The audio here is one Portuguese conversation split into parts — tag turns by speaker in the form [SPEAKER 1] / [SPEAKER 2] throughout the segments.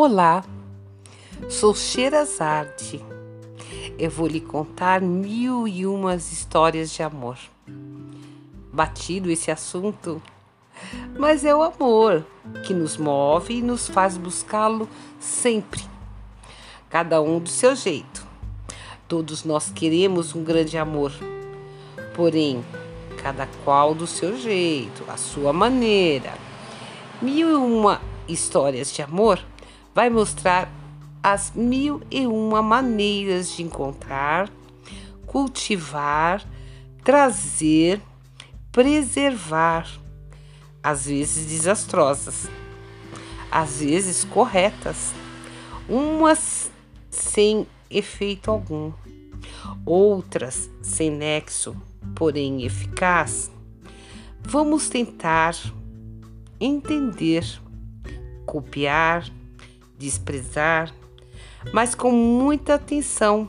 [SPEAKER 1] Olá, sou Sherazade. Eu vou lhe contar mil e umas histórias de amor. Batido esse assunto, mas é o amor que nos move e nos faz buscá-lo sempre, cada um do seu jeito. Todos nós queremos um grande amor, porém, cada qual do seu jeito, a sua maneira. Mil e uma histórias de amor vai mostrar as mil e uma maneiras de encontrar, cultivar, trazer, preservar, às vezes desastrosas, às vezes corretas, umas sem efeito algum, outras sem nexo, porém eficaz. Vamos tentar entender, copiar, desprezar, mas com muita atenção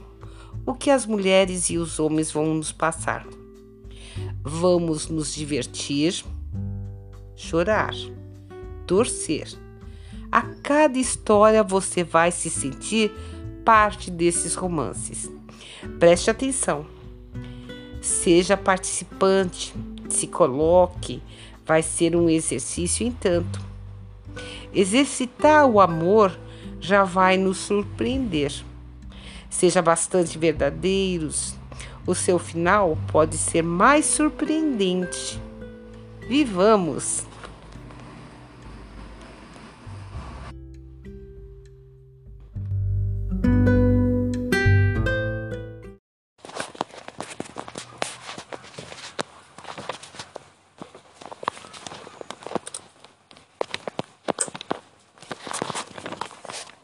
[SPEAKER 1] o que as mulheres e os homens vão nos passar. Vamos nos divertir, chorar, torcer. A cada história você vai se sentir parte desses romances. Preste atenção. Seja participante, se coloque, vai ser um exercício em tanto. Exercitar o amor já vai nos surpreender. Seja bastante verdadeiros, o seu final pode ser mais surpreendente. Vivamos!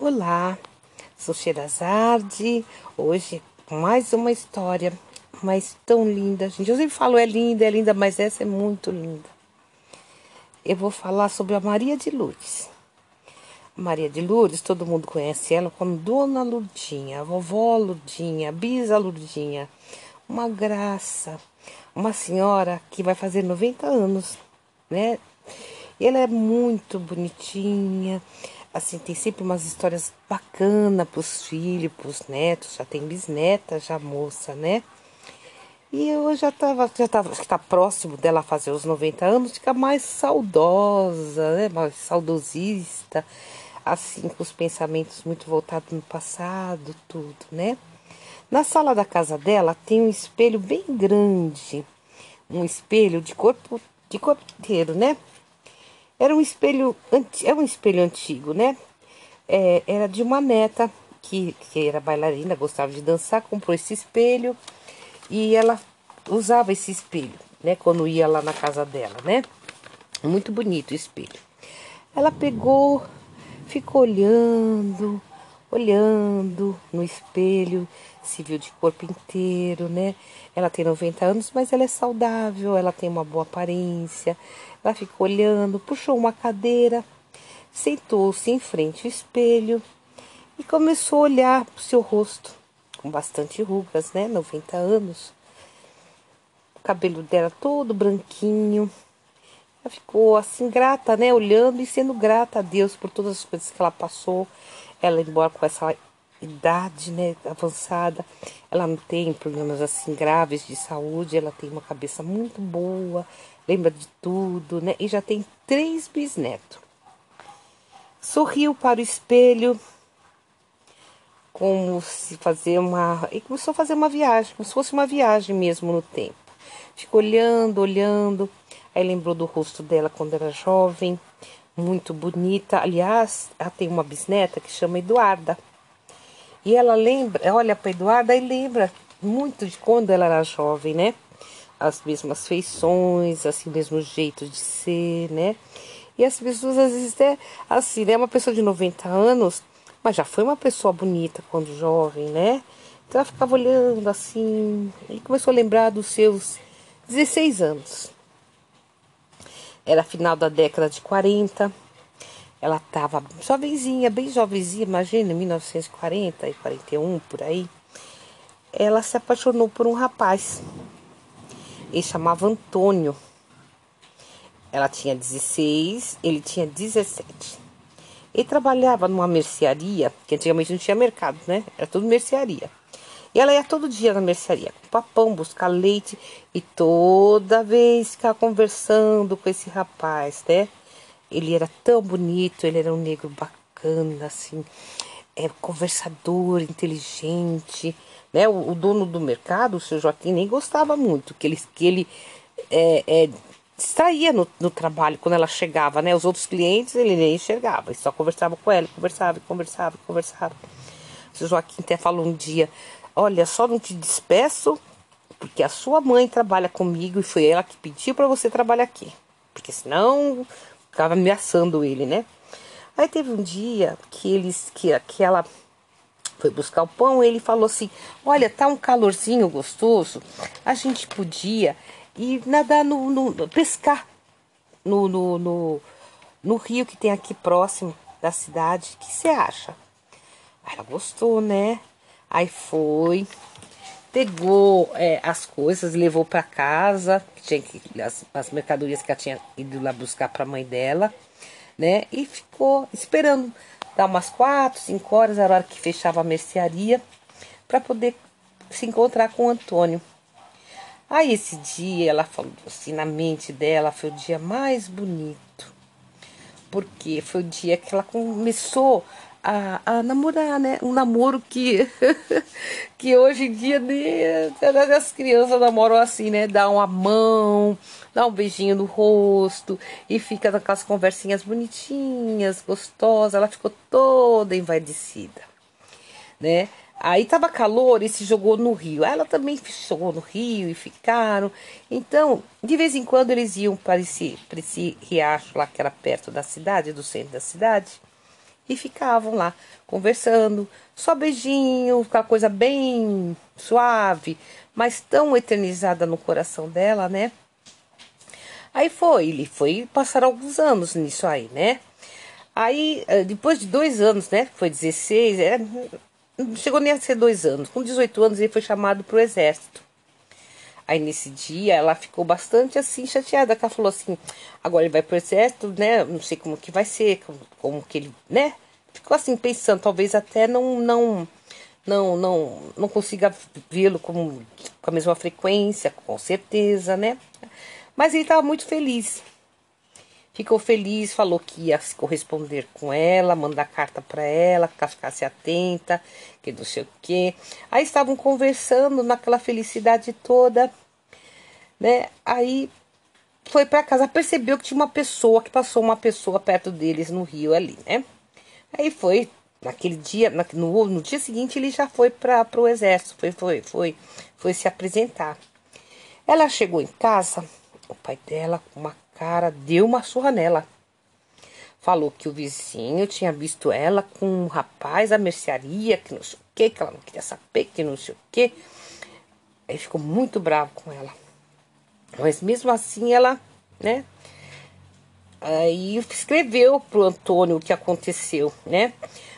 [SPEAKER 1] Olá, sou Sherazade. Hoje mais uma história, mas tão linda. Gente, eu sempre falo é linda, é linda, mas essa é muito linda. Eu vou falar sobre a Maria de Lourdes. Maria de Lourdes, todo mundo conhece ela como Dona Lurdinha, vovó Lurdinha, bisa Lurdinha. Uma graça, uma senhora que vai fazer 90 anos, né? E ela é muito bonitinha assim, tem sempre umas histórias bacanas pros filhos, pros netos, já tem bisneta, já moça, né? E eu já tava, já tava, acho que tá próximo dela fazer os 90 anos, fica mais saudosa, né? Mais saudosista, assim, com os pensamentos muito voltados no passado, tudo, né? Na sala da casa dela tem um espelho bem grande, um espelho de corpo, de corpo inteiro, né? Era um espelho, é um espelho antigo, né? É, era de uma neta que, que era bailarina, gostava de dançar, comprou esse espelho e ela usava esse espelho, né? Quando ia lá na casa dela, né? Muito bonito o espelho. Ela pegou, ficou olhando, olhando no espelho, se viu de corpo inteiro, né? Ela tem 90 anos, mas ela é saudável, ela tem uma boa aparência. Ela ficou olhando, puxou uma cadeira, sentou-se em frente ao espelho e começou a olhar para o seu rosto, com bastante rugas, né? 90 anos. O cabelo dela todo branquinho. Ela ficou assim grata, né? Olhando e sendo grata a Deus por todas as coisas que ela passou. Ela, embora com essa idade né, avançada, ela não tem problemas assim graves de saúde, ela tem uma cabeça muito boa, lembra de tudo, né? E já tem três bisnetos. Sorriu para o espelho, como se fazer uma. E começou a fazer uma viagem, como se fosse uma viagem mesmo no tempo. Ficou olhando, olhando. Aí lembrou do rosto dela quando era jovem, muito bonita. Aliás, ela tem uma bisneta que chama Eduarda. E ela lembra, olha para Eduarda e lembra muito de quando ela era jovem, né? As mesmas feições, assim, mesmo jeito de ser, né? E as pessoas às vezes até assim, né? Uma pessoa de 90 anos, mas já foi uma pessoa bonita quando jovem, né? Então ela ficava olhando assim e começou a lembrar dos seus 16 anos. Era final da década de 40 ela estava jovenzinha, bem jovenzinha, imagina, 1940 e 41 por aí. Ela se apaixonou por um rapaz. Ele chamava Antônio. Ela tinha 16, ele tinha 17. Ele trabalhava numa mercearia, que antigamente não tinha mercado, né? Era tudo mercearia. E ela ia todo dia na mercearia, com papão, buscar leite e toda vez ficar conversando com esse rapaz, né? Ele era tão bonito, ele era um negro bacana, assim, é, conversador, inteligente, né? O, o dono do mercado, o seu Joaquim, nem gostava muito, que ele, que ele é, é, distraía no, no, trabalho quando ela chegava, né? Os outros clientes ele nem enxergava, ele só conversava com ela, conversava, conversava, conversava. O Joaquim até falou um dia: Olha, só não te despeço porque a sua mãe trabalha comigo e foi ela que pediu para você trabalhar aqui. Porque senão ficava ameaçando ele, né? Aí teve um dia que eles que, que ela foi buscar o pão, ele falou assim: "Olha, tá um calorzinho gostoso. A gente podia ir nadar no, no pescar no, no, no, no rio que tem aqui próximo da cidade. O que você acha?" Ela gostou, né? Aí foi, pegou é, as coisas, levou para casa, tinha que, as, as mercadorias que ela tinha ido lá buscar para a mãe dela, né? E ficou esperando dar umas quatro, cinco horas, era a hora que fechava a mercearia, para poder se encontrar com o Antônio. Aí esse dia ela falou assim, na mente dela, foi o dia mais bonito. Porque foi o dia que ela começou a, a namorar, né? Um namoro que, que hoje em dia né, as crianças namoram assim, né? Dá uma mão, dá um beijinho no rosto e fica naquelas conversinhas bonitinhas, gostosas. Ela ficou toda envaidecida, né? Aí tava calor e se jogou no rio. Ela também se jogou no rio e ficaram. Então, de vez em quando eles iam para esse, para esse riacho lá que era perto da cidade, do centro da cidade e ficavam lá conversando, só beijinho, aquela coisa bem suave, mas tão eternizada no coração dela, né? Aí foi, ele foi passar alguns anos nisso aí, né? Aí, eh, depois de dois anos, né? Foi 16, é, não chegou nem a ser dois anos. Com 18 anos, ele foi chamado para o exército. Aí nesse dia ela ficou bastante assim chateada, que ela falou assim, agora ele vai pro exército, né? Não sei como que vai ser, como, como que ele, né? Ficou assim pensando, talvez até não não não não não consiga vê-lo com, com a mesma frequência, com certeza, né? Mas ele estava muito feliz. Ficou feliz, falou que ia se corresponder com ela, mandar carta para ela, que ela ficasse atenta, que não sei o quê. Aí estavam conversando naquela felicidade toda, né? Aí foi para casa, percebeu que tinha uma pessoa, que passou uma pessoa perto deles no rio ali, né? Aí foi, naquele dia, no, no dia seguinte ele já foi para o exército, foi, foi, foi, foi se apresentar. Ela chegou em casa, o pai dela com uma cara, deu uma surra nela. Falou que o vizinho tinha visto ela com um rapaz da mercearia, que não sei o que, que ela não queria saber, que não sei o que. Aí ficou muito bravo com ela. Mas mesmo assim ela, né? Aí escreveu pro Antônio o que aconteceu, né?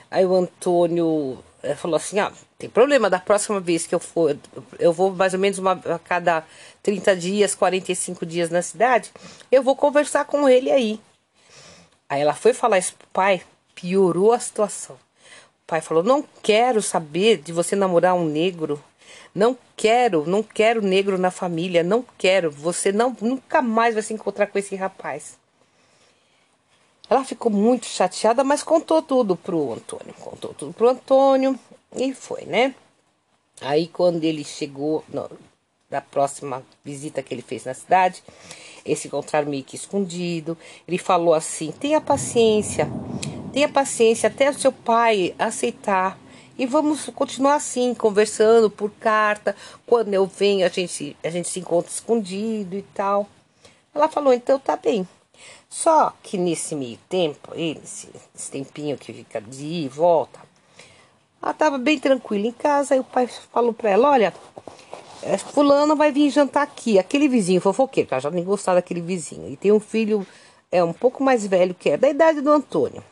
[SPEAKER 1] Aí o Antônio eh, falou assim: ah, tem problema, da próxima vez que eu for, eu vou mais ou menos uma, a cada 30 dias, 45 dias na cidade, eu vou conversar com ele aí. Aí ela foi falar isso pro pai, piorou a situação. O pai falou: Não quero saber de você namorar um negro. Não quero, não quero negro na família, não quero. Você não nunca mais vai se encontrar com esse rapaz. Ela ficou muito chateada, mas contou tudo pro Antônio. Contou tudo pro Antônio e foi, né? Aí quando ele chegou no, da próxima visita que ele fez na cidade, esse encontraram meio que escondido. Ele falou assim: tenha paciência, tenha paciência até o seu pai aceitar. E vamos continuar assim, conversando por carta. Quando eu venho, a gente, a gente se encontra escondido e tal. Ela falou: então tá bem. Só que nesse meio tempo, nesse, tempinho que fica de ir e volta, ela estava bem tranquila em casa. E o pai falou para ela: Olha, é, Fulano vai vir jantar aqui. Aquele vizinho fofoqueiro, que ela já nem gostava daquele vizinho. E tem um filho é um pouco mais velho que é, da idade do Antônio.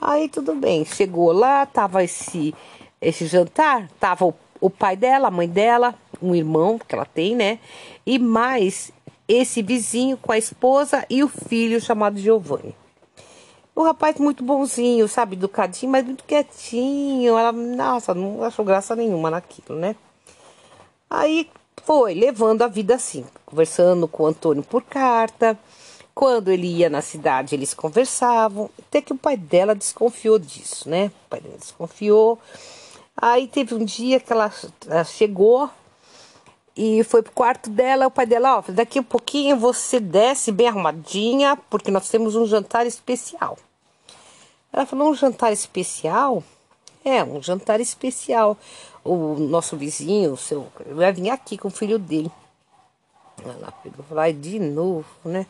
[SPEAKER 1] Aí tudo bem, chegou lá, tava esse, esse jantar, tava o, o pai dela, a mãe dela, um irmão que ela tem, né? E mais esse vizinho com a esposa e o filho chamado Giovanni. O rapaz muito bonzinho, sabe, educadinho, mas muito quietinho. Ela, nossa, não achou graça nenhuma naquilo, né? Aí foi levando a vida assim, conversando com o Antônio por carta. Quando ele ia na cidade, eles conversavam. Até que o pai dela desconfiou disso, né? O pai dela desconfiou. Aí teve um dia que ela, chegou e foi pro quarto dela. O pai dela, ó, daqui a pouquinho você desce bem arrumadinha, porque nós temos um jantar especial. Ela falou: um jantar especial? É, um jantar especial. O nosso vizinho, o seu, vai vir aqui com o filho dele. Ela pegou e de novo, né?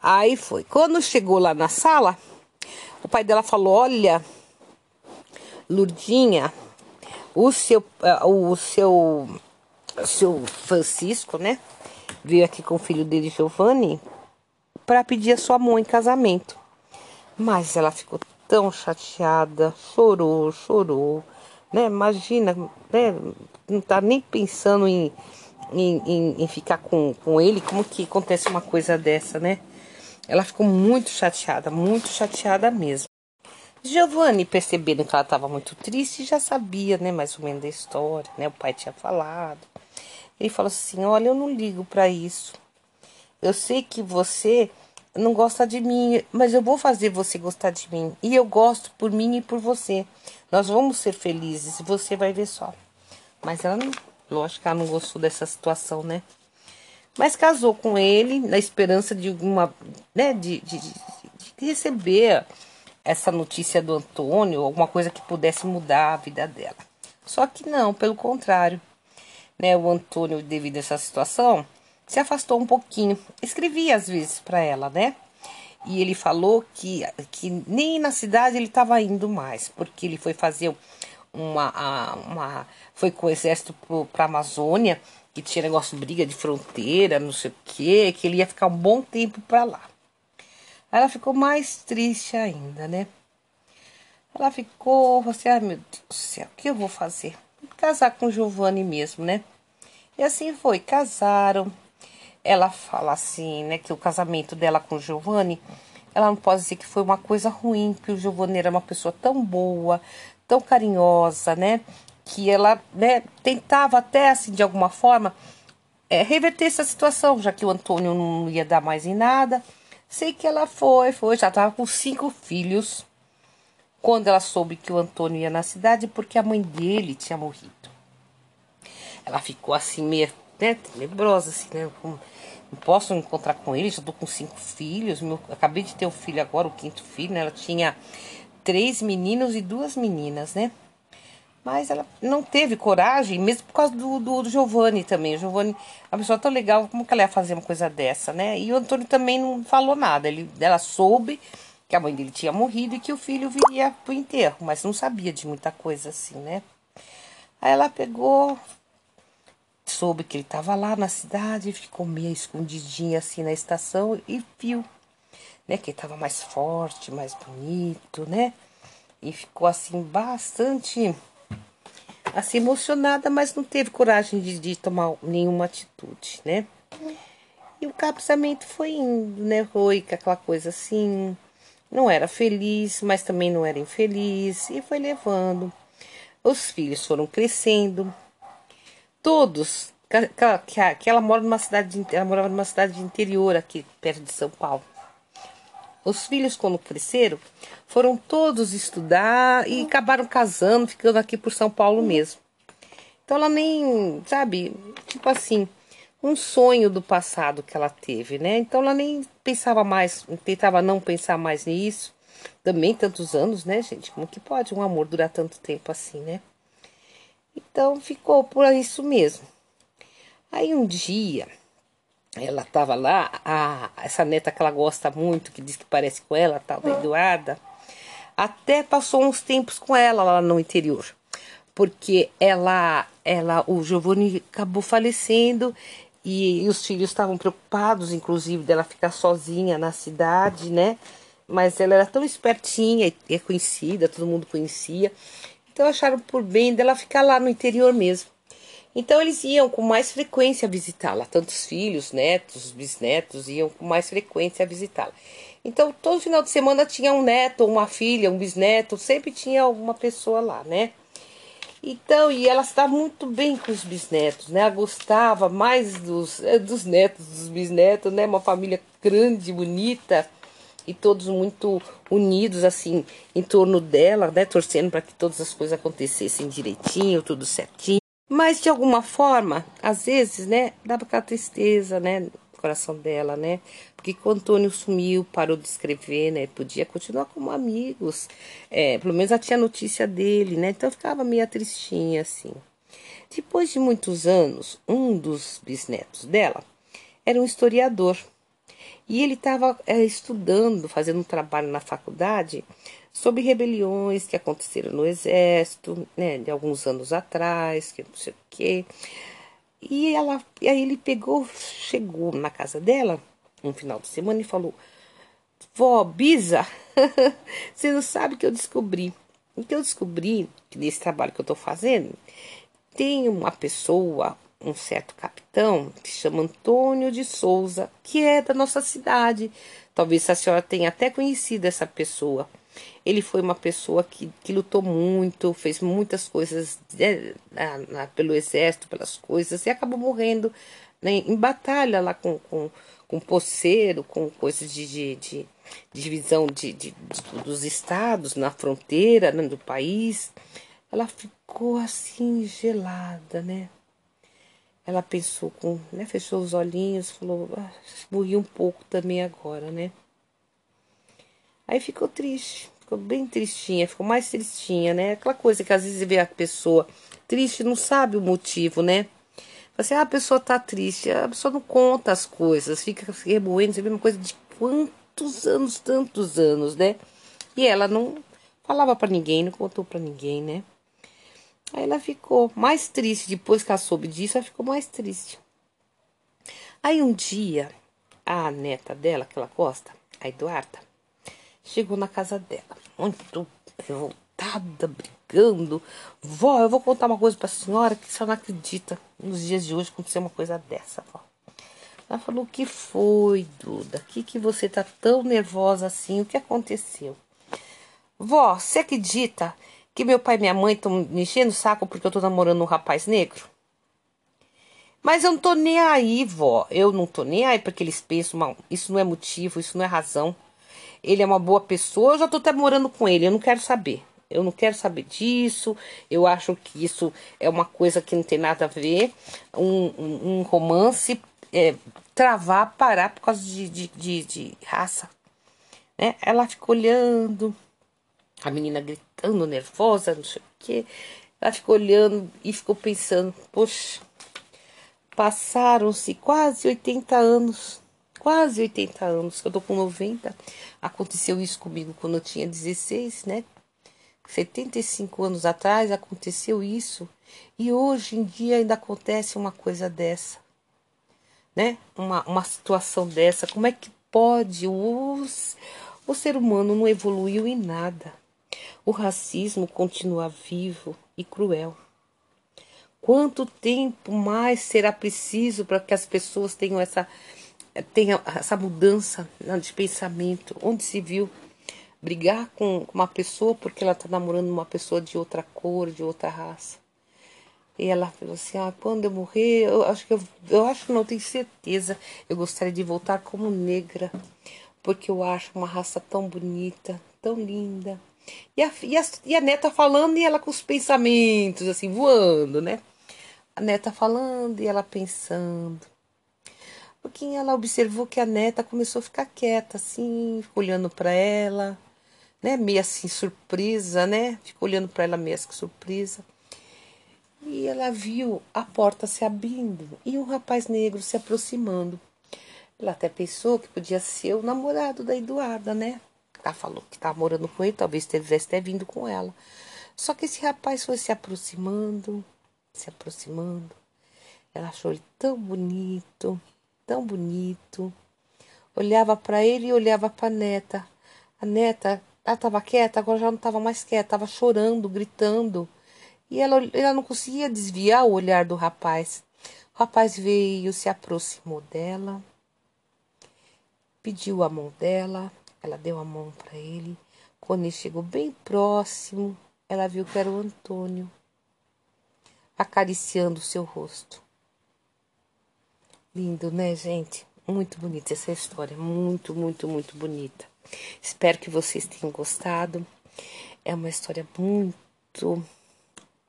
[SPEAKER 1] Aí foi. Quando chegou lá na sala, o pai dela falou: Olha, Lurdinha, o seu, uh, o seu, seu Francisco, né? Veio aqui com o filho dele, Giovanni, para pedir a sua mão em casamento. Mas ela ficou tão chateada, chorou, chorou, né? Imagina, né? Não tá nem pensando em, em, em, em ficar com, com ele, como que acontece uma coisa dessa, né? Ela ficou muito chateada, muito chateada mesmo. Giovanni, percebendo que ela estava muito triste, já sabia, né, mais ou menos da história, né? O pai tinha falado. Ele falou assim: "Olha, eu não ligo para isso. Eu sei que você não gosta de mim, mas eu vou fazer você gostar de mim. E eu gosto por mim e por você. Nós vamos ser felizes, você vai ver só." Mas ela não, lógico que ela não gostou dessa situação, né? Mas casou com ele na esperança de uma, né, de, de, de, receber essa notícia do Antônio, alguma coisa que pudesse mudar a vida dela. Só que não, pelo contrário. Né, o Antônio, devido a essa situação, se afastou um pouquinho. Escrevia às vezes para ela, né? E ele falou que, que nem na cidade ele estava indo mais, porque ele foi fazer uma, uma foi com o exército para a Amazônia que tinha negócio briga de fronteira, não sei o que, que ele ia ficar um bom tempo para lá. Ela ficou mais triste ainda, né? Ela ficou, você, assim, ah, meu Deus do céu, o que eu vou fazer? Casar com Giovanni mesmo, né? E assim foi, casaram. Ela fala assim, né, que o casamento dela com o Giovanni, ela não pode dizer que foi uma coisa ruim, que o Giovanni era uma pessoa tão boa, tão carinhosa, né? que ela né, tentava até assim de alguma forma é, reverter essa situação, já que o Antônio não ia dar mais em nada. Sei que ela foi, foi, já estava com cinco filhos quando ela soube que o Antônio ia na cidade porque a mãe dele tinha morrido. Ela ficou assim meio né, tenebrosa, assim, né? Não posso encontrar com ele, já tô com cinco filhos. Meu, acabei de ter um filho agora, o quinto filho, né? Ela tinha três meninos e duas meninas, né? Mas ela não teve coragem, mesmo por causa do, do, do Giovanni também. O Giovanni é uma pessoa tão legal, como que ela ia fazer uma coisa dessa, né? E o Antônio também não falou nada. Ele, ela soube que a mãe dele tinha morrido e que o filho viria pro enterro, mas não sabia de muita coisa assim, né? Aí ela pegou, soube que ele estava lá na cidade, ficou meio escondidinha assim na estação e viu, né? Que ele estava mais forte, mais bonito, né? E ficou assim bastante assim emocionada, mas não teve coragem de, de tomar nenhuma atitude, né? E o casamento foi indo, né? Foi aquela coisa assim, não era feliz, mas também não era infeliz, e foi levando. Os filhos foram crescendo, todos, que, que ela mora numa cidade, ela morava numa cidade de interior aqui perto de São Paulo. Os filhos, quando cresceram, foram todos estudar e acabaram casando, ficando aqui por São Paulo mesmo. Então ela nem, sabe, tipo assim, um sonho do passado que ela teve, né? Então ela nem pensava mais, tentava não pensar mais nisso. Também tantos anos, né, gente? Como que pode um amor durar tanto tempo assim, né? Então ficou por isso mesmo. Aí um dia ela estava lá, a, essa neta que ela gosta muito, que diz que parece com ela, tal, da Eduarda, até passou uns tempos com ela lá no interior. Porque ela, ela, o Giovanni acabou falecendo e, e os filhos estavam preocupados, inclusive, dela ficar sozinha na cidade, né? Mas ela era tão espertinha e é conhecida, todo mundo conhecia. Então acharam por bem dela ficar lá no interior mesmo. Então eles iam com mais frequência visitá-la, tanto os filhos, netos, bisnetos iam com mais frequência visitá-la. Então todo final de semana tinha um neto, uma filha, um bisneto, sempre tinha alguma pessoa lá, né? Então, e ela está muito bem com os bisnetos, né? Ela gostava mais dos, eh, dos netos, dos bisnetos, né? Uma família grande, bonita e todos muito unidos assim em torno dela, né, torcendo para que todas as coisas acontecessem direitinho, tudo certinho. Mas de alguma forma, às vezes, né, dava aquela tristeza, né, coração dela, né? Porque o Antônio sumiu, parou de escrever, né? Podia continuar como amigos. É, pelo menos ela tinha notícia dele, né? Então ficava meio tristinha assim. Depois de muitos anos, um dos bisnetos dela era um historiador e ele estava é, estudando, fazendo um trabalho na faculdade sobre rebeliões que aconteceram no exército, né, de alguns anos atrás, que não sei o quê. E ela, e aí ele pegou, chegou na casa dela um final de semana e falou: Vó, Bisa, você não sabe o que eu descobri. O que eu descobri nesse trabalho que eu estou fazendo, tem uma pessoa, um certo capitão que chama Antônio de Souza, que é da nossa cidade. Talvez a senhora tenha até conhecido essa pessoa. Ele foi uma pessoa que, que lutou muito, fez muitas coisas né, na, na, pelo exército, pelas coisas, e acabou morrendo né, em batalha lá com, com, com poceiro, com coisas de, de, de divisão de, de, dos estados na fronteira né, do país. Ela ficou assim gelada, né? Ela pensou com, né, fechou os olhinhos, falou, ah, morri um pouco também agora, né? Aí ficou triste, ficou bem tristinha, ficou mais tristinha, né? Aquela coisa que às vezes vê a pessoa triste, não sabe o motivo, né? Assim, ah, a pessoa tá triste, a pessoa não conta as coisas, fica remoendo, você vê uma coisa de quantos anos, tantos anos, né? E ela não falava para ninguém, não contou para ninguém, né? Aí ela ficou mais triste. Depois que ela soube disso, ela ficou mais triste. Aí um dia, a neta dela, que ela gosta, a Eduarda, chegou na casa dela, muito revoltada, brigando. Vó, eu vou contar uma coisa pra senhora que senhora não acredita. Nos dias de hoje acontecer uma coisa dessa, vó. Ela falou: O que foi, Duda? O que, que você tá tão nervosa assim? O que aconteceu? Vó, você acredita que meu pai e minha mãe estão me enchendo o saco porque eu tô namorando um rapaz negro? Mas eu não tô nem aí, vó. Eu não tô nem aí porque eles pensam, mal. isso não é motivo, isso não é razão. Ele é uma boa pessoa, eu já tô até morando com ele, eu não quero saber. Eu não quero saber disso. Eu acho que isso é uma coisa que não tem nada a ver. Um, um, um romance é, travar, parar por causa de, de, de, de raça. Né? Ela ficou olhando, a menina gritando, nervosa, não sei o quê. Ela ficou olhando e ficou pensando: poxa, passaram-se quase 80 anos. Quase 80 anos, eu tô com 90. Aconteceu isso comigo quando eu tinha 16, né? 75 anos atrás aconteceu isso. E hoje em dia ainda acontece uma coisa dessa, né? Uma, uma situação dessa. Como é que pode? Os, o ser humano não evoluiu em nada. O racismo continua vivo e cruel. Quanto tempo mais será preciso para que as pessoas tenham essa, tenham essa mudança de pensamento? Onde se viu brigar com uma pessoa porque ela está namorando uma pessoa de outra cor, de outra raça? E ela falou assim: ah, quando eu morrer, eu acho que eu, eu acho não tenho certeza. Eu gostaria de voltar como negra, porque eu acho uma raça tão bonita, tão linda. E a, e, a, e a neta falando e ela com os pensamentos, assim, voando, né? A neta falando e ela pensando. Pouquinho ela observou que a neta começou a ficar quieta, assim, olhando para ela, né? Meio assim, surpresa, né? Ficou olhando para ela meio assim, surpresa. E ela viu a porta se abrindo e um rapaz negro se aproximando. Ela até pensou que podia ser o namorado da Eduarda, né? Ela falou que estava morando com ele, talvez tivesse até vindo com ela. Só que esse rapaz foi se aproximando, se aproximando. Ela achou ele tão bonito, tão bonito. Olhava para ele e olhava para a neta. A neta, ela estava quieta, agora já não estava mais quieta, estava chorando, gritando. E ela, ela não conseguia desviar o olhar do rapaz. O rapaz veio, se aproximou dela, pediu a mão dela, ela deu a mão para ele. Quando ele chegou bem próximo, ela viu que era o Antônio, acariciando o seu rosto. Lindo, né, gente? Muito bonita essa história, muito, muito, muito bonita. Espero que vocês tenham gostado. É uma história muito.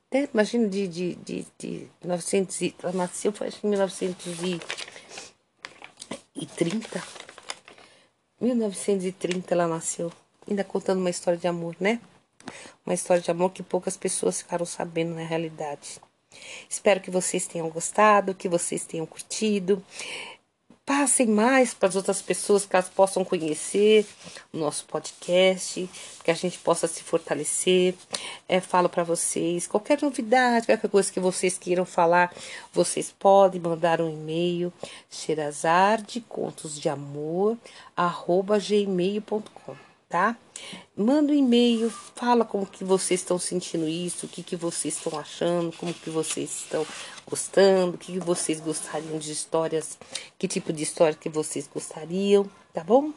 [SPEAKER 1] Até imagino de, de, de, de 900 e, ela nasceu acho, em 1930. 1930 ela nasceu. Ainda contando uma história de amor, né? Uma história de amor que poucas pessoas ficaram sabendo na realidade. Espero que vocês tenham gostado, que vocês tenham curtido passem mais para as outras pessoas que elas possam conhecer o nosso podcast, que a gente possa se fortalecer. É, falo para vocês, qualquer novidade, qualquer coisa que vocês queiram falar, vocês podem mandar um e-mail, xerazardecontosdeamor@gmail.com tá? Manda um e-mail, fala como que vocês estão sentindo isso, o que, que vocês estão achando, como que vocês estão gostando, o que, que vocês gostariam de histórias, que tipo de história que vocês gostariam, tá bom?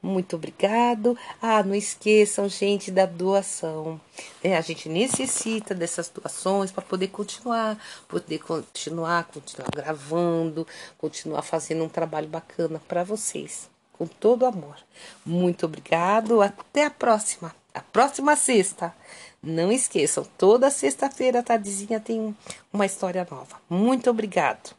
[SPEAKER 1] Muito obrigado. Ah, não esqueçam, gente, da doação. É, a gente necessita dessas doações para poder continuar, poder continuar, continuar gravando, continuar fazendo um trabalho bacana para vocês com todo amor. Muito obrigado, até a próxima. A próxima sexta. Não esqueçam, toda sexta-feira a tardezinha tem uma história nova. Muito obrigado.